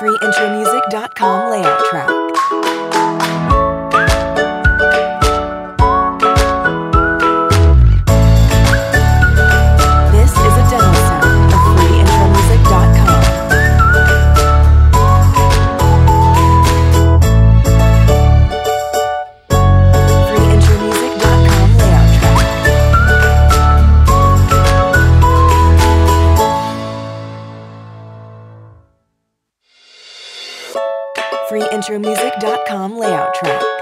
FreeIntromusic.com layout track. FreeIntromusic.com layout track.